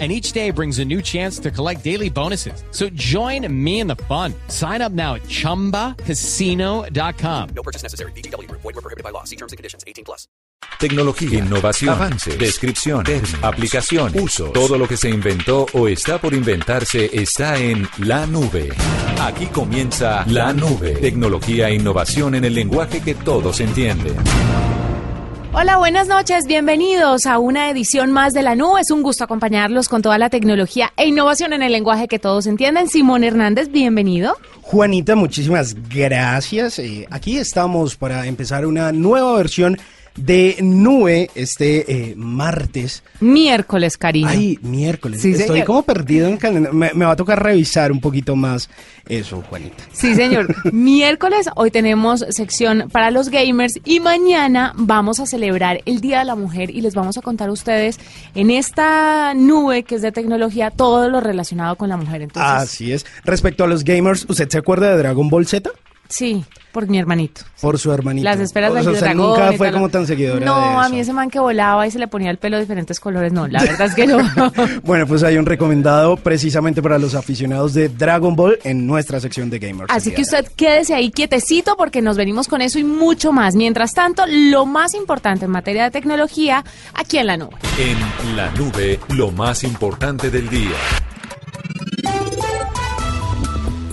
and each day brings a new chance to collect daily bonuses. So join me in the fun. Sign up now at ChumbaCasino.com. No purchase necessary. BGW. Void were prohibited by law. See terms and conditions. 18 plus. Tecnología, innovación, avances, descripción, términos, aplicación, uso. Todo lo que se inventó o está por inventarse está en la nube. Aquí comienza la nube. Tecnología e innovación en el lenguaje que todos entienden. Hola, buenas noches, bienvenidos a una edición más de la nube. Es un gusto acompañarlos con toda la tecnología e innovación en el lenguaje que todos entienden. Simón Hernández, bienvenido. Juanita, muchísimas gracias. Eh, aquí estamos para empezar una nueva versión de nube este eh, martes. Miércoles, cariño. Ay, miércoles. Sí, Estoy señor. como perdido en calendario. Me, me va a tocar revisar un poquito más eso, Juanita. Sí, señor. Miércoles, hoy tenemos sección para los gamers y mañana vamos a celebrar el Día de la Mujer y les vamos a contar a ustedes en esta nube que es de tecnología todo lo relacionado con la mujer. Entonces, Así es. Respecto a los gamers, ¿usted se acuerda de Dragon Ball Z? Sí, por mi hermanito. Por su hermanito. Las esperas o del sea, dragón nunca fue como tan seguidora No, de a mí ese man que volaba y se le ponía el pelo de diferentes colores, no, la verdad es que no. Bueno, pues hay un recomendado precisamente para los aficionados de Dragon Ball en nuestra sección de gamers. Así que de usted quédese ahí quietecito porque nos venimos con eso y mucho más. Mientras tanto, lo más importante en materia de tecnología, aquí en la nube. En la nube, lo más importante del día.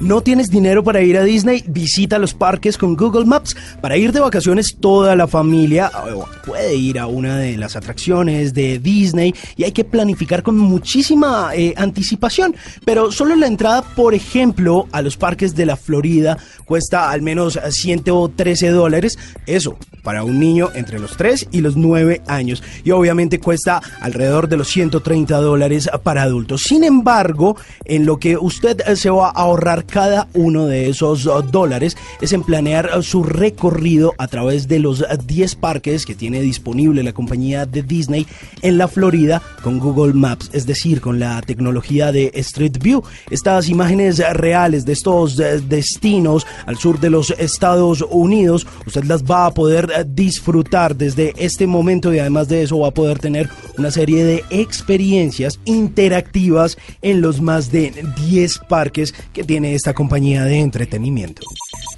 ¿No tienes dinero para ir a Disney? Visita los parques con Google Maps. Para ir de vacaciones toda la familia o puede ir a una de las atracciones de Disney y hay que planificar con muchísima eh, anticipación. Pero solo la entrada, por ejemplo, a los parques de la Florida cuesta al menos 113 dólares. Eso, para un niño entre los 3 y los 9 años. Y obviamente cuesta alrededor de los 130 dólares para adultos. Sin embargo, en lo que usted eh, se va a ahorrar cada uno de esos uh, dólares es en planear uh, su recorrido a través de los uh, 10 parques que tiene disponible la compañía de Disney en la Florida con Google Maps, es decir, con la tecnología de Street View. Estas imágenes reales de estos destinos al sur de los Estados Unidos, usted las va a poder uh, disfrutar desde este momento y además de eso va a poder tener una serie de experiencias interactivas en los más de 10 parques que tiene esta compañía de entretenimiento.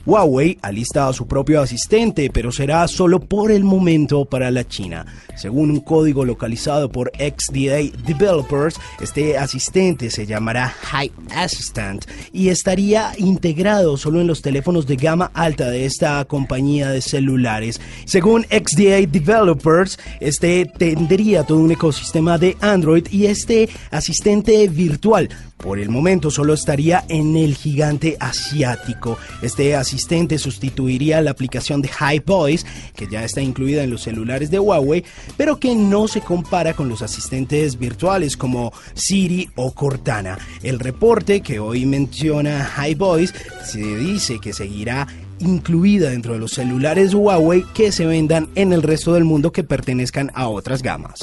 Huawei alista a su propio asistente, pero será solo por el momento para la China. Según un código localizado por XDA Developers, este asistente se llamará Hi Assistant y estaría integrado solo en los teléfonos de gama alta de esta compañía de celulares. Según XDA Developers, este tendría todo un ecosistema de Android y este asistente virtual por el momento solo estaría en el gigante asiático. Este asistente sustituiría la aplicación de Hi Voice, que ya está incluida en los celulares de Huawei, pero que no se compara con los asistentes virtuales como Siri o Cortana. El reporte que hoy menciona Hi Voice se dice que seguirá incluida dentro de los celulares Huawei que se vendan en el resto del mundo que pertenezcan a otras gamas.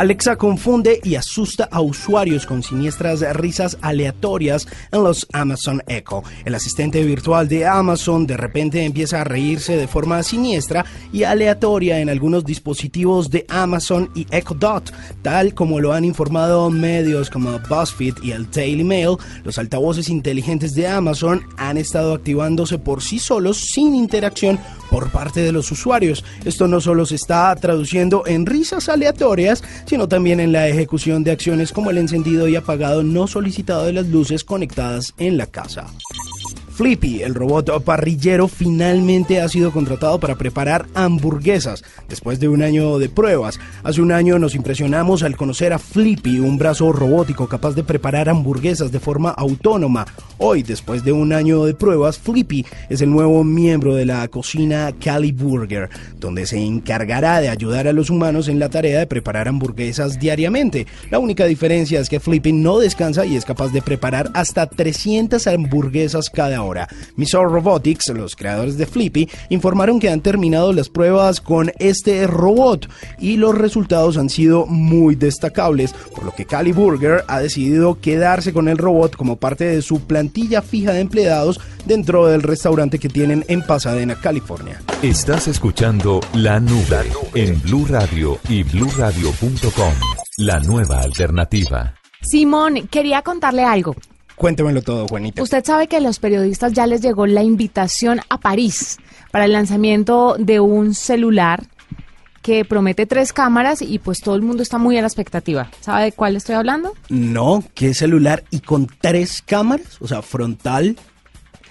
Alexa confunde y asusta a usuarios con siniestras risas aleatorias en los Amazon Echo. El asistente virtual de Amazon de repente empieza a reírse de forma siniestra y aleatoria en algunos dispositivos de Amazon y Echo Dot, tal como lo han informado medios como BuzzFeed y el Daily Mail. Los altavoces inteligentes de Amazon han estado activándose por sí solos sin interacción por parte de los usuarios. Esto no solo se está traduciendo en risas aleatorias, sino también en la ejecución de acciones como el encendido y apagado no solicitado de las luces conectadas en la casa. Flippy, el robot parrillero, finalmente ha sido contratado para preparar hamburguesas después de un año de pruebas. Hace un año nos impresionamos al conocer a Flippy, un brazo robótico capaz de preparar hamburguesas de forma autónoma. Hoy, después de un año de pruebas, Flippy es el nuevo miembro de la cocina Cali Burger, donde se encargará de ayudar a los humanos en la tarea de preparar hamburguesas diariamente. La única diferencia es que Flippy no descansa y es capaz de preparar hasta 300 hamburguesas cada hora. Missile Robotics, los creadores de Flippy, informaron que han terminado las pruebas con este robot y los resultados han sido muy destacables, por lo que Cali Burger ha decidido quedarse con el robot como parte de su plantilla fija de empleados dentro del restaurante que tienen en Pasadena, California. Estás escuchando La Nube en Blue Radio y bluradio.com. La nueva alternativa. Simón, quería contarle algo. Cuéntemelo todo, Juanita. Usted sabe que a los periodistas ya les llegó la invitación a París para el lanzamiento de un celular que promete tres cámaras y pues todo el mundo está muy a la expectativa. ¿Sabe de cuál estoy hablando? No, ¿qué celular y con tres cámaras? O sea, frontal,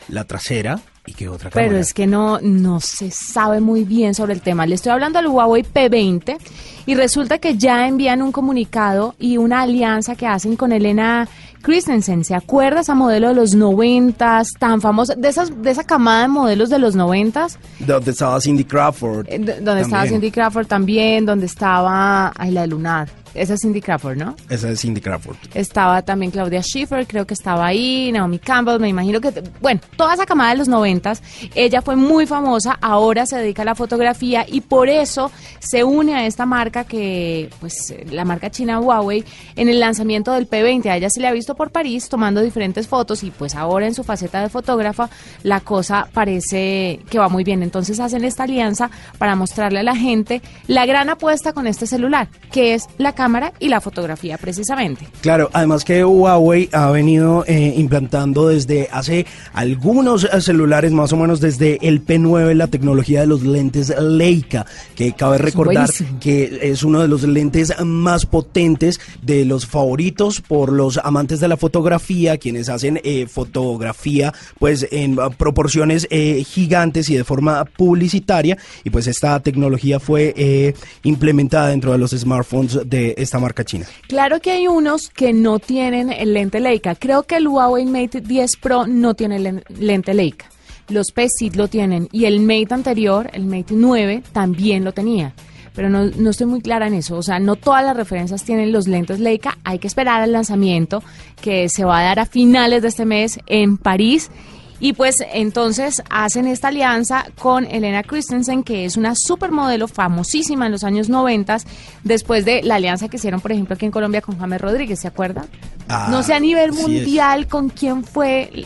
la trasera y qué otra cámara. Pero es que no, no se sabe muy bien sobre el tema. Le estoy hablando del Huawei P20 y resulta que ya envían un comunicado y una alianza que hacen con Elena Christensen. ¿Se acuerda esa modelo de los noventas, tan famosa, de esas, de esa camada de modelos de los noventas? Donde estaba Cindy Crawford. Eh, Donde estaba. Cindy Crawford también, donde estaba, ay, la de Lunar. Esa es Cindy Crawford, ¿no? Esa es Cindy Crawford. Estaba también Claudia Schiffer, creo que estaba ahí, Naomi Campbell, me imagino que, bueno, toda esa camada de los noventas, ella fue muy famosa, ahora se dedica a la fotografía y por eso se une a esta marca que, pues, la marca china Huawei, en el lanzamiento del P20. A ella se le ha visto por París tomando diferentes fotos y pues ahora en su faceta de fotógrafa la cosa parece que va muy bien. Entonces hacen esta alianza para mostrarle a la gente la gran apuesta con este celular, que es la cámara y la fotografía precisamente. Claro, además que Huawei ha venido eh, implantando desde hace algunos eh, celulares, más o menos desde el P9, la tecnología de los lentes Leica, que cabe recordar buenísimo. que es uno de los lentes más potentes de los favoritos por los amantes de la fotografía, quienes hacen eh, fotografía pues en uh, proporciones eh, gigantes y de forma publicitaria y pues esta tecnología fue eh, implementada dentro de los smartphones de esta marca china. Claro que hay unos que no tienen el lente Leica. Creo que el Huawei Mate 10 Pro no tiene len- lente Leica. Los P lo tienen. Y el Mate anterior, el Mate 9, también lo tenía. Pero no, no estoy muy clara en eso. O sea, no todas las referencias tienen los lentes Leica. Hay que esperar al lanzamiento que se va a dar a finales de este mes en París. Y pues entonces hacen esta alianza con Elena Christensen, que es una supermodelo famosísima en los años 90, después de la alianza que hicieron, por ejemplo, aquí en Colombia con James Rodríguez, ¿se acuerda? Ah, no sé a nivel mundial con quién fue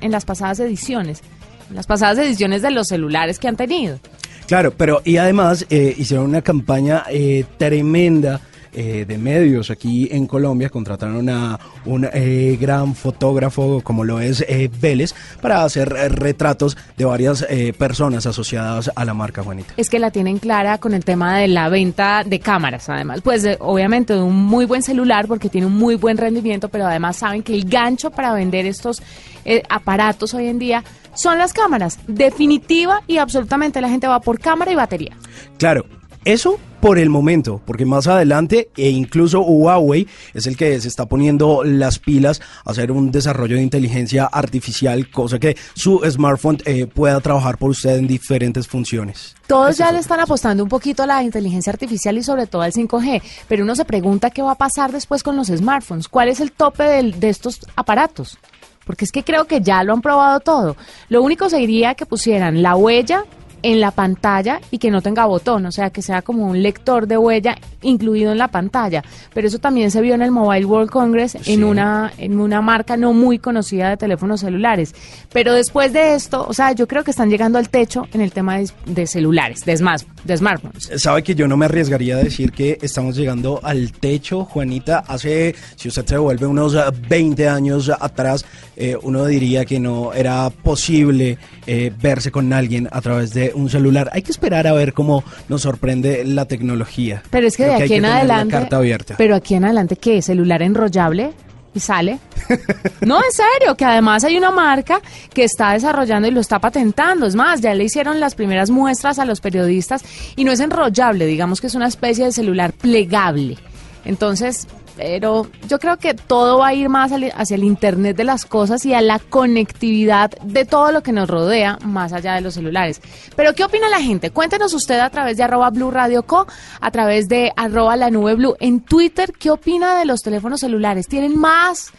en las pasadas ediciones, en las pasadas ediciones de los celulares que han tenido. Claro, pero y además eh, hicieron una campaña eh, tremenda eh, de medios aquí en Colombia, contrataron a un eh, gran fotógrafo como lo es eh, Vélez para hacer eh, retratos de varias eh, personas asociadas a la marca Juanita. Es que la tienen clara con el tema de la venta de cámaras, además. Pues de- obviamente de un muy buen celular porque tiene un muy buen rendimiento, pero además saben que el gancho para vender estos eh, aparatos hoy en día son las cámaras. Definitiva y absolutamente la gente va por cámara y batería. Claro, eso por el momento, porque más adelante e incluso Huawei es el que se está poniendo las pilas a hacer un desarrollo de inteligencia artificial, cosa que su smartphone eh, pueda trabajar por usted en diferentes funciones. Todos ya le están apostando un poquito a la inteligencia artificial y sobre todo al 5G, pero uno se pregunta qué va a pasar después con los smartphones, cuál es el tope del- de estos aparatos, porque es que creo que ya lo han probado todo. Lo único sería que pusieran la huella en la pantalla y que no tenga botón, o sea, que sea como un lector de huella incluido en la pantalla. Pero eso también se vio en el Mobile World Congress Sí. en una en una marca no muy conocida de teléfonos celulares. Pero después de esto, o sea, yo creo que están llegando al techo en el tema de, de celulares, de, smart- de smartphones. Sabe que yo no me arriesgaría a decir que estamos llegando al techo, Juanita. Hace, si usted se devuelve unos eh, 20 años atrás, eh, uno diría que no era posible eh, verse con alguien a través de un celular. Hay que esperar a ver cómo nos sorprende la tecnología. Pero es que Creo de hay aquí en tener la adelante. carta abierta. Pero aquí en adelante, ¿qué? ¿Celular enrollable? ¿Y sale? no, en serio, que además hay una marca que está desarrollando y lo está patentando. Es más, ya le hicieron las primeras muestras a los periodistas y no es enrollable, digamos que es una especie de celular plegable. Entonces, pero yo creo que todo va a ir más hacia el Internet de las cosas y a la conectividad de todo lo que nos rodea, más allá de los celulares. Pero, ¿qué opina la gente? Cuéntenos usted a través de arroba Blue Radio Co, a través de arroba la nube Blue. En Twitter, ¿qué opina de los teléfonos celulares? ¿Tienen más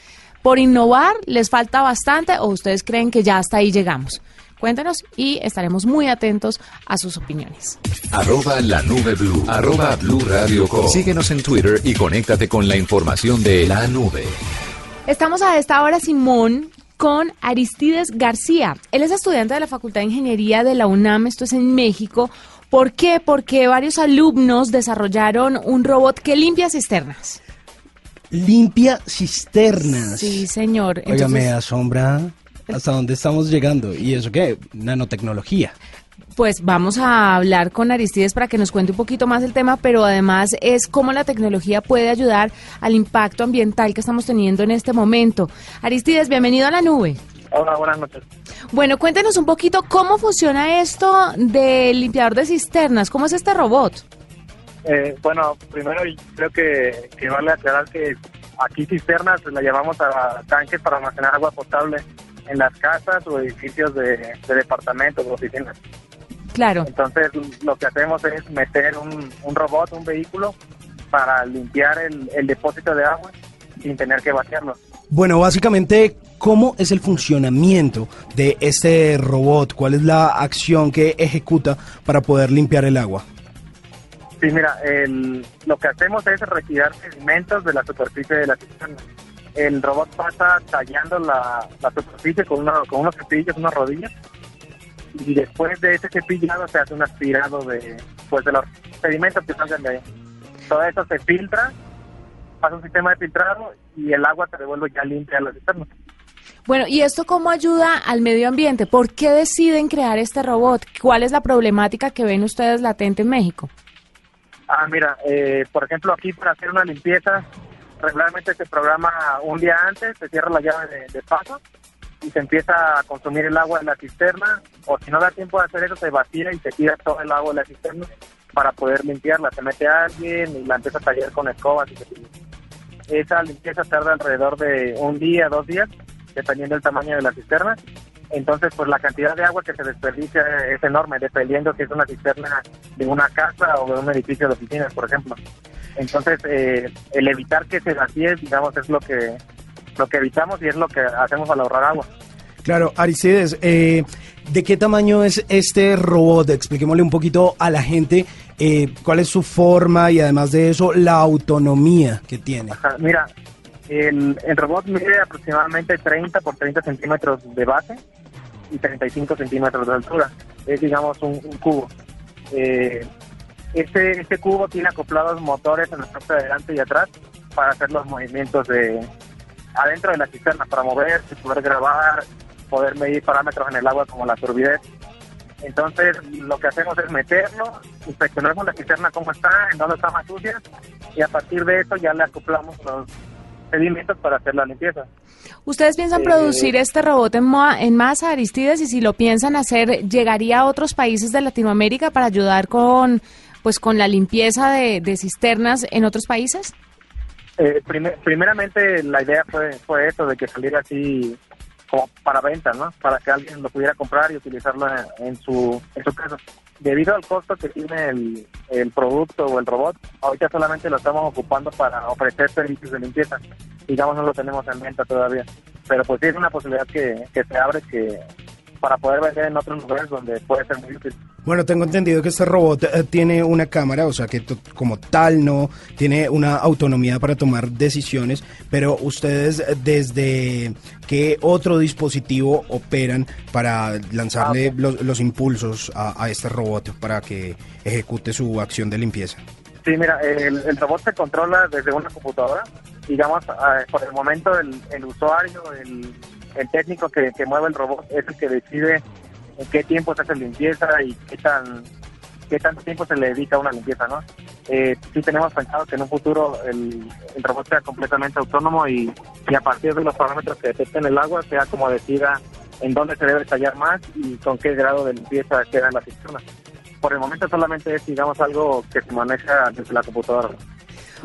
¿Por innovar les falta bastante o ustedes creen que ya hasta ahí llegamos? Cuéntenos y estaremos muy atentos a sus opiniones. Arroba la nube blue. Arroba blue radio com. Síguenos en Twitter y conéctate con la información de la nube. Estamos a esta hora, Simón, con Aristides García. Él es estudiante de la Facultad de Ingeniería de la UNAM, esto es en México. ¿Por qué? Porque varios alumnos desarrollaron un robot que limpia cisternas. Limpia cisternas. Sí, señor. Oiga, Entonces, me asombra hasta dónde estamos llegando. ¿Y eso qué? Nanotecnología. pues vamos a hablar con Aristides para que nos cuente un poquito más el tema, pero además es cómo la tecnología puede ayudar al impacto ambiental que estamos teniendo en este momento. Aristides, bienvenido a la nube. Hola, buenas noches. Bueno, cuéntenos un poquito cómo funciona esto del limpiador de cisternas, cómo es este robot. Eh, bueno, primero creo que, que vale aclarar que aquí cisternas la llamamos a tanques para almacenar agua potable en las casas o edificios de, de departamentos o oficinas. Claro. Entonces lo que hacemos es meter un, un robot, un vehículo, para limpiar el, el depósito de agua sin tener que vaciarlo. Bueno, básicamente, ¿cómo es el funcionamiento de este robot? ¿Cuál es la acción que ejecuta para poder limpiar el agua? Sí, mira, el- lo que hacemos es retirar sedimentos de la superficie de la cisterna. El robot pasa tallando la, la superficie con, una- con unos cepillos, unas rodillas, y después de ese cepillado se hace un aspirado de, pues, de los sedimentos que salgan de ahí. Todo eso se filtra, pasa un sistema de filtrado y el agua se devuelve ya limpia a la cisterna. Bueno, ¿y esto cómo ayuda al medio ambiente? ¿Por qué deciden crear este robot? ¿Cuál es la problemática que ven ustedes latente en México? Ah, mira, eh, por ejemplo, aquí para hacer una limpieza, regularmente se programa un día antes, se cierra la llave de, de paso y se empieza a consumir el agua de la cisterna, o si no da tiempo de hacer eso, se vacía y se tira todo el agua de la cisterna para poder limpiarla. Se mete alguien y la empieza a tallar con escobas y cepillos. Esa limpieza tarda alrededor de un día, dos días, dependiendo del tamaño de la cisterna. Entonces, pues la cantidad de agua que se desperdicia es enorme, dependiendo si es una cisterna de una casa o de un edificio de oficinas, por ejemplo. Entonces, eh, el evitar que se vacíe, digamos, es lo que lo que evitamos y es lo que hacemos al ahorrar agua. Claro, Aristides, eh, ¿de qué tamaño es este robot? Expliquémosle un poquito a la gente eh, cuál es su forma y además de eso, la autonomía que tiene. Ajá, Mira, el, el robot mide aproximadamente 30 por 30 centímetros de base y 35 centímetros de altura. Es, digamos, un, un cubo. Eh, este, este cubo tiene acoplados motores en la parte de adelante y atrás para hacer los movimientos de adentro de la cisterna, para moverse, poder grabar, poder medir parámetros en el agua como la turbidez. Entonces, lo que hacemos es meterlo, inspeccionamos la cisterna cómo está, en dónde está más sucia, y a partir de eso ya le acoplamos los sedimentos para hacer la limpieza. ¿Ustedes piensan Eh, producir este robot en, moa- en masa, Aristides? Y si lo piensan hacer, ¿llegaría a otros países de Latinoamérica para ayudar con, pues, con la limpieza de, de cisternas en otros países? Eh, primer- primeramente, la idea fue, fue eso, de que saliera así como para venta, ¿no? Para que alguien lo pudiera comprar y utilizarlo en, en su, en su casa. Debido al costo que tiene el, el producto o el robot, ahorita solamente lo estamos ocupando para ofrecer servicios de limpieza. Digamos, no lo tenemos en venta todavía. Pero pues sí es una posibilidad que, que se abre que para poder vender en otros lugares donde puede ser muy útil. Bueno, tengo entendido que este robot eh, tiene una cámara, o sea que como tal no tiene una autonomía para tomar decisiones, pero ustedes eh, desde qué otro dispositivo operan para lanzarle Ah, ok. los, los impulsos a, a este robot para que ejecute su acción de limpieza. Sí, mira, el, el robot se controla desde una computadora. Digamos, eh, por el momento el, el usuario, el, el técnico que, que mueve el robot es el que decide en qué tiempo se hace limpieza y qué tan qué tanto tiempo se le dedica a una limpieza, ¿no? Eh, sí tenemos pensado que en un futuro el, robot sea completamente autónomo y, y a partir de los parámetros que detecten el agua sea como decida en dónde se debe tallar más y con qué grado de limpieza queda en la cisterna. Por el momento solamente es, digamos, algo que se maneja desde la computadora.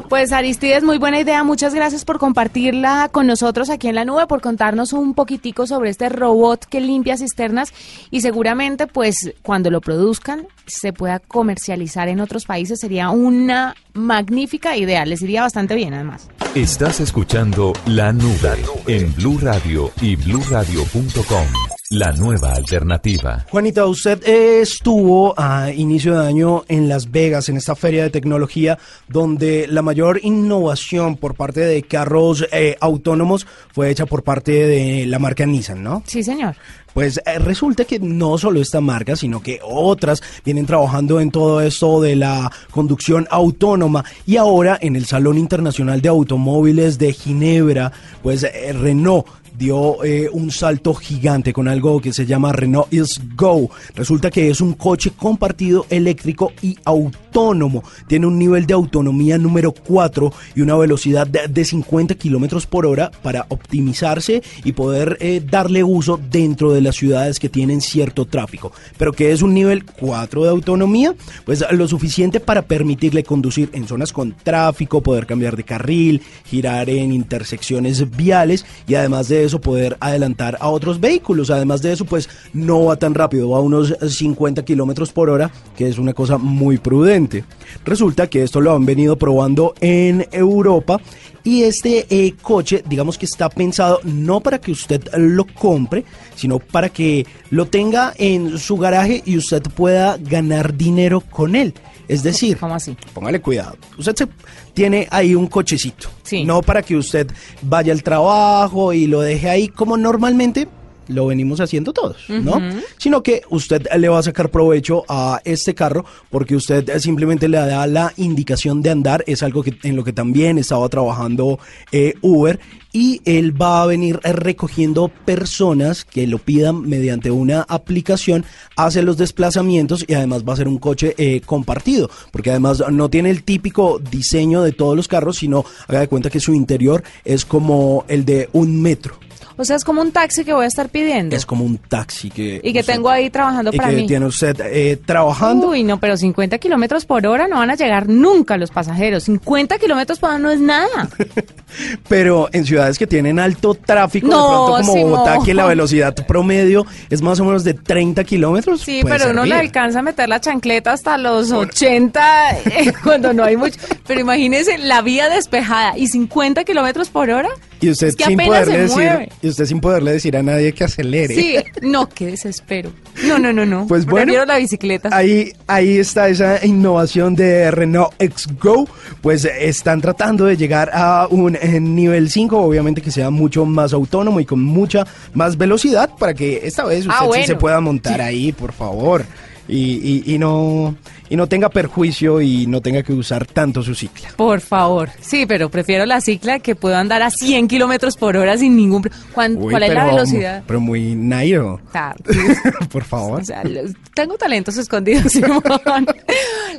Pues Aristides, muy buena idea. Muchas gracias por compartirla con nosotros aquí en la nube, por contarnos un poquitico sobre este robot que limpia cisternas y seguramente pues cuando lo produzcan se pueda comercializar en otros países. Sería una magnífica idea. Les iría bastante bien además. Estás escuchando La Nube en Blue Radio y bluradio.com. La nueva alternativa. Juanita, usted estuvo a inicio de año en Las Vegas, en esta feria de tecnología, donde la mayor innovación por parte de carros eh, autónomos fue hecha por parte de la marca Nissan, ¿no? Sí, señor. Pues eh, resulta que no solo esta marca, sino que otras vienen trabajando en todo esto de la conducción autónoma y ahora en el Salón Internacional de Automóviles de Ginebra, pues eh, Renault dio eh, un salto gigante con algo que se llama Renault Is Go. Resulta que es un coche compartido eléctrico y autónomo. Tiene un nivel de autonomía número 4 y una velocidad de, de 50 kilómetros por hora para optimizarse y poder eh, darle uso dentro de las ciudades que tienen cierto tráfico. Pero que es un nivel 4 de autonomía, pues lo suficiente para permitirle conducir en zonas con tráfico, poder cambiar de carril, girar en intersecciones viales y además de eso poder adelantar a otros vehículos. Además de eso, pues no va tan rápido, va a unos 50 kilómetros por hora, que es una cosa muy prudente. Resulta que esto lo han venido probando en Europa y este eh, coche, digamos que está pensado no para que usted lo compre, sino para que lo tenga en su garaje y usted pueda ganar dinero con él. Es decir, ¿Cómo así? póngale cuidado. Usted se tiene ahí un cochecito. Sí. No para que usted vaya al trabajo y lo deje ahí como normalmente lo venimos haciendo todos, ¿no? Sino que usted le va a sacar provecho a este carro porque usted simplemente le da la indicación de andar, es algo que en lo que también estaba trabajando eh, Uber y él va a venir recogiendo personas que lo pidan mediante una aplicación, hace los desplazamientos y además va a ser un coche eh, compartido, porque además no tiene el típico diseño de todos los carros, sino haga de cuenta que su interior es como el de un metro. O sea, es como un taxi que voy a estar pidiendo. Es como un taxi que... y que usted- tengo ahí trabajando y para que mí. tiene usted eh, trabajando. Uy, no, pero 50 kilómetros por hora no van a llegar nunca los pasajeros. 50 kilómetros por hora no es nada. Pero en ciudades que tienen alto tráfico, de No, pronto como Simón. Bogotá, que la velocidad promedio es más o menos de 30 kilómetros. Sí, pero uno le alcanza a meter la chancleta hasta los 80 eh, cuando no hay mucho. Pero imagínese la vía despejada y 50 kilómetros por hora. Y usted, es que sin poderle decir, y usted sin poderle decir a nadie que acelere. Sí, no, qué desespero. No, no, no, no. Pues bueno, Prefiero la bicicleta. Ahí, ahí está esa innovación de Renault X Go. Pues están tratando de llegar a un eh, nivel 5, obviamente que sea mucho más autónomo y con mucha más velocidad para que esta vez usted Ah, sí bueno. se pueda montar ahí, por favor. Y, y- y no, y no tenga perjuicio y no tenga que usar tanto su cicla. Por favor. Sí, pero prefiero la cicla que puedo andar a 100 kilómetros por hora sin ningún... pro- ¿Cuán- Uy, ¿Cuál es la velocidad? Pero muy nairo. Por favor. O sea, lo- tengo talentos escondidos, Simón.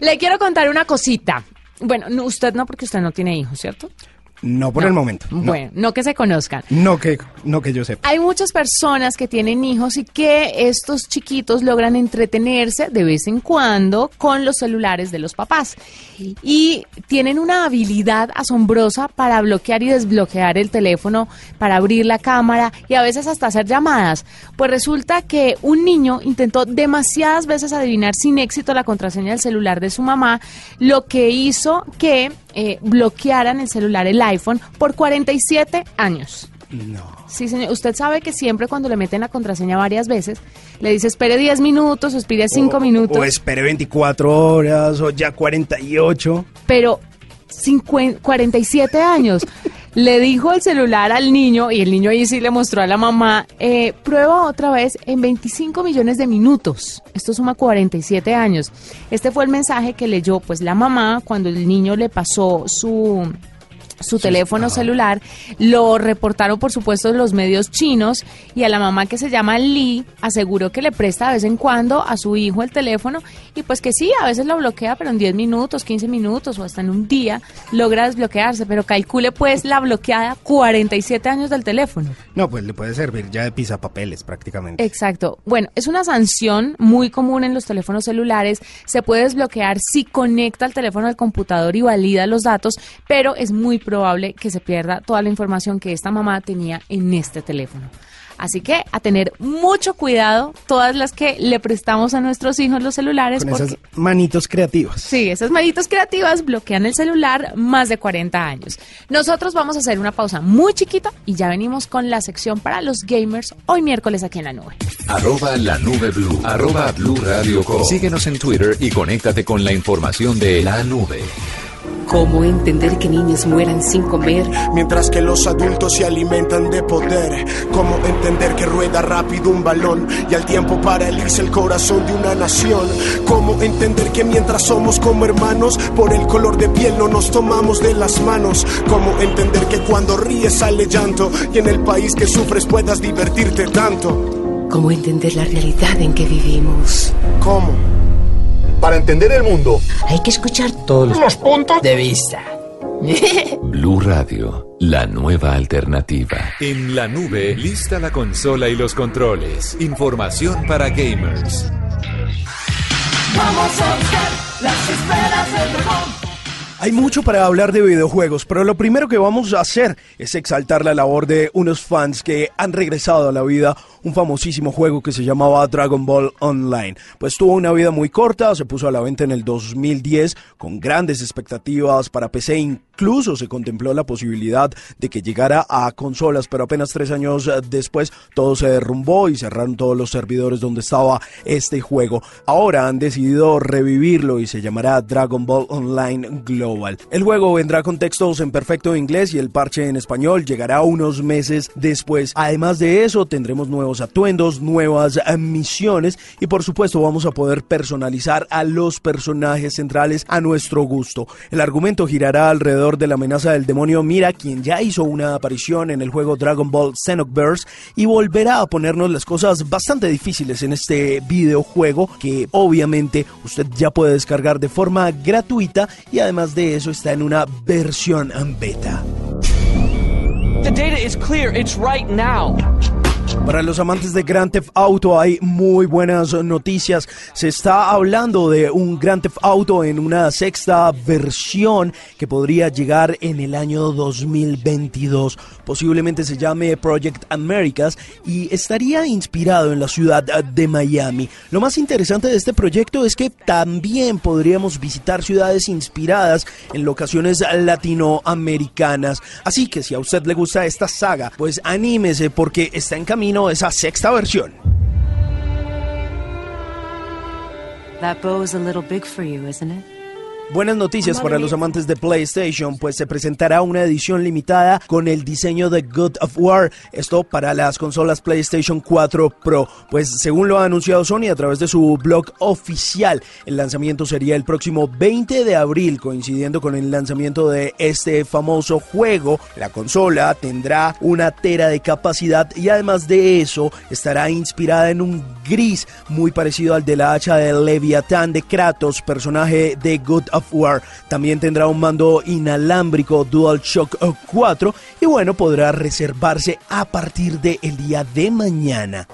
Le quiero contar una cosita. Bueno, no, usted no, porque usted no tiene hijos, ¿cierto? No por No. el momento. No. Bueno, no que se conozcan. No que, no que yo sepa. Hay muchas personas que tienen hijos y que estos chiquitos logran entretenerse de vez en cuando con los celulares de los papás. Y tienen una habilidad asombrosa para bloquear y desbloquear el teléfono, para abrir la cámara y a veces hasta hacer llamadas. Pues resulta que un niño intentó demasiadas veces adivinar sin éxito la contraseña del celular de su mamá, lo que hizo que eh, bloquearan el celular, el iPhone, por 47 años. No. Sí, señor. Usted sabe que siempre cuando le meten la contraseña varias veces, le dice espere 10 minutos o espere 5 O- minutos. O espere 24 horas o ya 48. pero 50 47 años. Le dijo el celular al niño y el niño ahí sí le mostró a la mamá, eh, prueba otra vez en 25 millones de minutos. Esto suma 47 años. Este fue el mensaje que leyó pues la mamá cuando el niño le pasó su su teléfono celular, lo reportaron por supuesto los medios chinos y a la mamá que se llama Lee aseguró que le presta de vez en cuando a su hijo el teléfono y pues que sí, a veces lo bloquea, pero en 10 minutos, 15 minutos o hasta en un día logra desbloquearse, pero calcule pues la bloqueada 47 años del teléfono. No, pues le puede servir ya de pisapapeles prácticamente. Exacto. Bueno, es una sanción muy común en los teléfonos celulares. Se puede desbloquear si conecta el teléfono al computador y valida los datos, pero es muy probable que se pierda toda la información que esta mamá tenía en este teléfono. Así que a tener mucho cuidado todas las que le prestamos a nuestros hijos los celulares. Con porque, esas manitos creativas. Sí, esas manitos creativas bloquean el celular más de 40 años. Nosotros vamos a hacer una pausa muy chiquita y ya venimos con la sección para los gamers hoy miércoles aquí en la nube. Arroba la nube blue. Arroba blue radio com. Síguenos en Twitter y conéctate con la información de la nube. ¿Cómo entender que niños mueran sin comer? Mientras que los adultos se alimentan de poder. ¿Cómo entender que rueda rápido un balón y al tiempo paraliza el corazón de una nación? ¿Cómo entender que mientras somos como hermanos, por el color de piel no nos tomamos de las manos? ¿Cómo entender que cuando ríes sale llanto y en el país que sufres puedas divertirte tanto? ¿Cómo entender la realidad en que vivimos? ¿Cómo? Para entender el mundo, Hay que escuchar todos los puntos de vista. Blue Radio, la nueva alternativa. En la nube, lista la consola y los controles. Información para gamers. Hay mucho para hablar de videojuegos, pero lo primero que vamos a hacer es exaltar la labor de unos fans que han regresado a la vida un famosísimo juego que se llamaba Dragon Ball Online. Pues tuvo una vida muy corta, se puso a la venta en el 2010 con grandes expectativas para PC, incluso se contempló la posibilidad de que llegara a consolas, pero apenas tres años eh, después todo se derrumbó y cerraron todos los servidores donde estaba este juego. Ahora han decidido revivirlo y se llamará Dragon Ball Online Global. El juego vendrá con textos en perfecto inglés y el parche en español llegará unos meses después. Además de eso, tendremos nuevos atuendos, nuevas eh, misiones y por supuesto vamos a poder personalizar a los personajes centrales a nuestro gusto. El argumento girará alrededor de la amenaza del demonio Mira, quien ya hizo una aparición en el juego Dragon Ball Xenoverse y volverá a ponernos las cosas bastante difíciles en este videojuego que obviamente usted ya puede descargar de forma gratuita y además de eso está en una versión beta. The data is clear. It's right now. Para los amantes de Grand Theft Auto hay muy buenas noticias. Se está hablando de un Grand Theft Auto en una sexta versión que podría llegar en el año 2022. Posiblemente se llame Project Americas y estaría inspirado en la ciudad de Miami. Lo más interesante de este proyecto es que también podríamos visitar ciudades inspiradas en locaciones latinoamericanas. Así que si a usted le gusta esta saga, pues anímese porque está en camino esa sexta versión. That bow is a little big for you, isn't it? Buenas noticias para los amantes de PlayStation, pues se presentará una edición limitada con el diseño de God of War, esto para las consolas PlayStation 4 Pro. Pues según lo ha anunciado Sony a través de su blog oficial, el lanzamiento sería el próximo 20 de abril, coincidiendo con el lanzamiento de este famoso juego. La consola tendrá una tera de capacidad y además de eso estará inspirada en un gris muy parecido al de la hacha de Leviatán de Kratos, personaje de God of También tendrá un mando inalámbrico DualShock 4 y bueno, podrá reservarse a partir del día de mañana.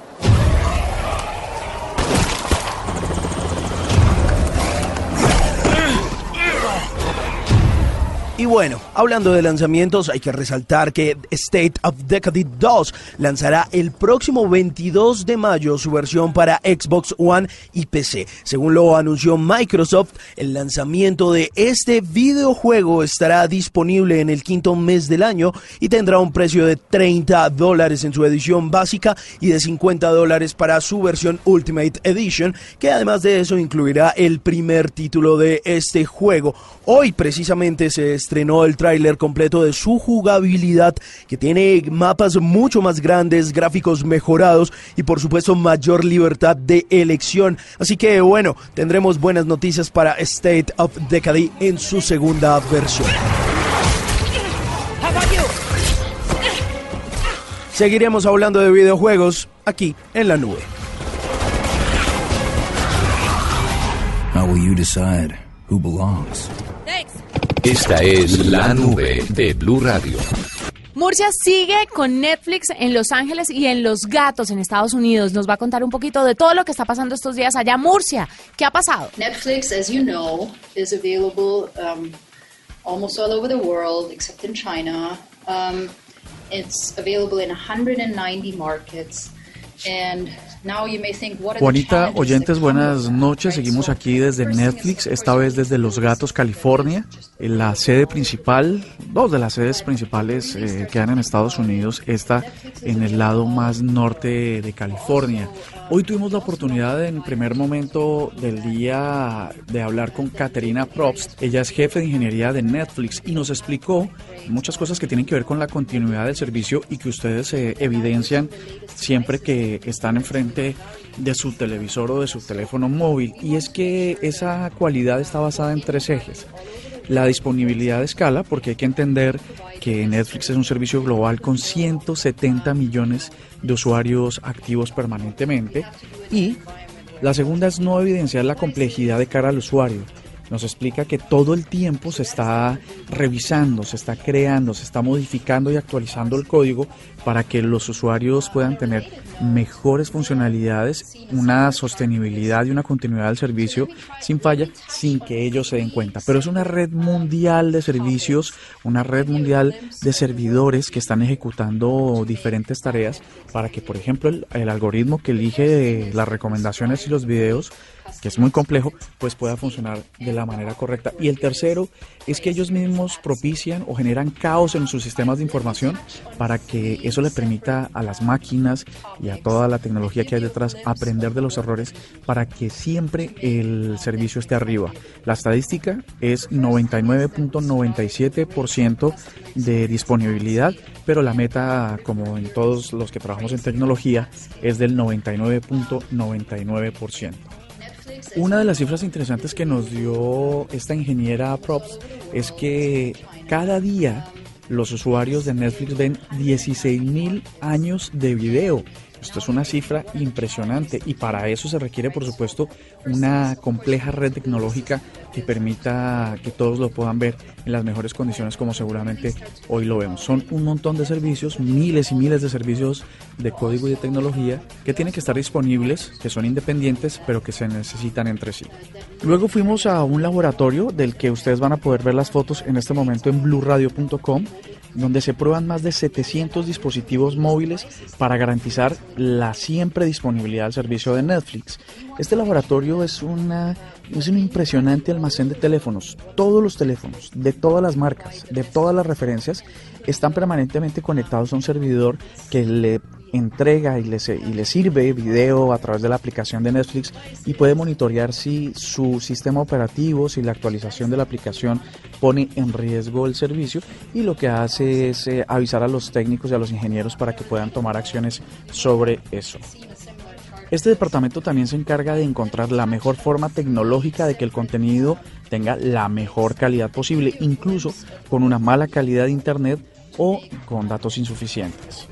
Y bueno, hablando de lanzamientos, hay que resaltar que State of Decade 2 lanzará el próximo 22 de mayo su versión para Xbox One y PC. Según lo anunció Microsoft, el lanzamiento de este videojuego estará disponible en el quinto mes del año y tendrá un precio de 30 dólares en su edición básica y de 50 dólares para su versión Ultimate Edition, que además de eso incluirá el primer título de este juego. Hoy precisamente se estrenó el tráiler completo de su jugabilidad que tiene mapas mucho más grandes, gráficos mejorados y por supuesto mayor libertad de elección. Así que bueno, tendremos buenas noticias para State of Decade en su segunda versión. Seguiremos hablando de videojuegos aquí en la nube. How will you decide who belongs? Esta es la nube de Blue Radio. Murcia sigue con Netflix en Los Ángeles y en Los Gatos en Estados Unidos. Nos va a contar un poquito de todo lo que está pasando estos días allá. Murcia, ¿qué ha pasado? Netflix, as you know, is available um, almost all over the world except in China. Um, it's available in 190 markets. And Juanita, oyentes, buenas noches. Seguimos aquí desde Netflix, esta vez desde Los Gatos, California. En La sede principal, dos de las sedes principales eh, quedan en Estados Unidos, esta en el lado más norte de California. Hoy tuvimos la oportunidad en primer momento del día de hablar con Caterina Probst. Ella es jefe de ingeniería de Netflix y nos explicó muchas cosas que tienen que ver con la continuidad del servicio y que ustedes eh, evidencian siempre que están enfrente de su televisor o de su teléfono móvil. Y es que esa cualidad está basada en tres ejes. La disponibilidad de escala, porque hay que entender que Netflix es un servicio global con 170 millones de usuarios activos permanentemente. Y la segunda es no evidenciar la complejidad de cara al usuario. Nos explica que todo el tiempo se está revisando, se está creando, se está modificando y actualizando el código para que los usuarios puedan tener mejores funcionalidades, una sostenibilidad y una continuidad del servicio sin falla, sin que ellos se den cuenta. Pero es una red mundial de servicios, una red mundial de servidores que están ejecutando diferentes tareas para que, por ejemplo, el, el algoritmo que elige las recomendaciones y los videos que es muy complejo, pues pueda funcionar de la manera correcta. Y el tercero es que ellos mismos propician o generan caos en sus sistemas de información para que eso le permita a las máquinas y a toda la tecnología que hay detrás aprender de los errores para que siempre el servicio esté arriba. La estadística es 99.97% de disponibilidad, pero la meta, como en todos los que trabajamos en tecnología, es del 99.99%. Una de las cifras interesantes que nos dio esta ingeniera Props es que cada día los usuarios de Netflix ven 16.000 años de video. Esto es una cifra impresionante y para eso se requiere, por supuesto, una compleja red tecnológica que permita que todos lo puedan ver en las mejores condiciones como seguramente hoy lo vemos. Son un montón de servicios, miles y miles de servicios de código y de tecnología que tienen que estar disponibles, que son independientes, pero que se necesitan entre sí. Luego fuimos a un laboratorio del que ustedes van a poder ver las fotos en este momento en bluradio.com donde se prueban más de 700 dispositivos móviles para garantizar la siempre disponibilidad del servicio de Netflix. Este laboratorio es, una, es un impresionante almacén de teléfonos. Todos los teléfonos, de todas las marcas, de todas las referencias, están permanentemente conectados a un servidor que le entrega y le, sirve video a través de la aplicación de Netflix y puede monitorear si su sistema operativo, si la actualización de la aplicación pone en riesgo el servicio y lo que hace es eh, avisar a los técnicos y a los ingenieros para que puedan tomar acciones sobre eso. Este departamento también se encarga de encontrar la mejor forma tecnológica de que el contenido tenga la mejor calidad posible, incluso con una mala calidad de internet o con datos insuficientes.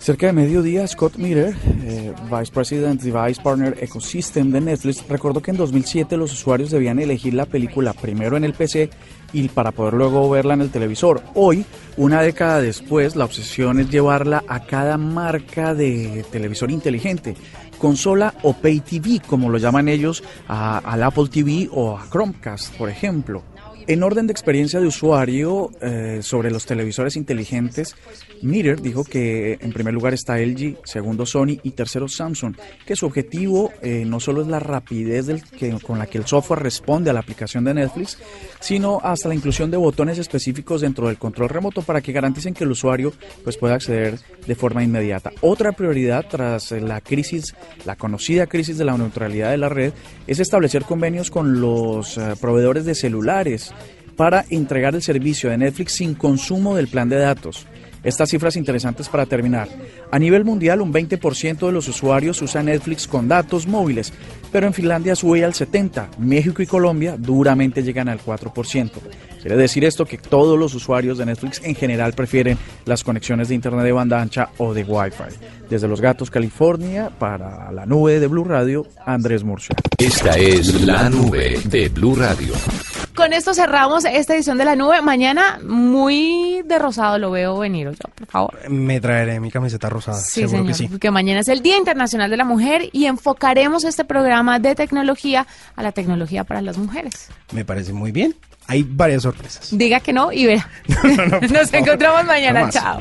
Cerca de mediodía, Scott Miller, eh, Vice President Device Partner Ecosystem de Netflix, recordó que en 2007 los usuarios debían elegir la película primero en el PC y para poder luego verla en el televisor. Hoy, una década después, la obsesión es llevarla a cada marca de televisor inteligente, consola o Pay TV, como lo llaman ellos, a, al Apple TV o a Chromecast, por ejemplo. En orden de experiencia de usuario eh, sobre los televisores inteligentes, Meter dijo que en primer lugar está LG, segundo Sony y tercero Samsung, que su objetivo eh, no solo es la rapidez con la que el software responde a la aplicación de Netflix, sino hasta la inclusión de botones específicos dentro del control remoto para que garanticen que el usuario pues, pueda acceder de forma inmediata. Otra prioridad tras la crisis, la conocida crisis de la neutralidad de la red, es establecer convenios con los proveedores de celulares para entregar el servicio de Netflix sin consumo del plan de datos. Estas cifras interesantes para terminar. A nivel mundial, un 20% de los usuarios usa Netflix con datos móviles, pero en Finlandia sube al 70%. México y Colombia duramente llegan al 4%. Quiere decir esto que todos los usuarios de Netflix en general prefieren las conexiones de Internet de banda ancha o de Wi-Fi. Desde Los Gatos, California, para la nube de Blue Radio, Andrés Murcia. Esta es la nube de Blue Radio. Con esto cerramos esta edición de la nube. Mañana muy de rosado lo veo venir, yo, por favor. Me traeré mi camiseta rosada. Sí, seguro señor, que sí. porque mañana es el Día Internacional de la Mujer y enfocaremos este programa de tecnología a la tecnología para las mujeres. Me parece muy bien. hay varias sorpresas. Diga que no y verá. Nos encontramos mañana. Chao.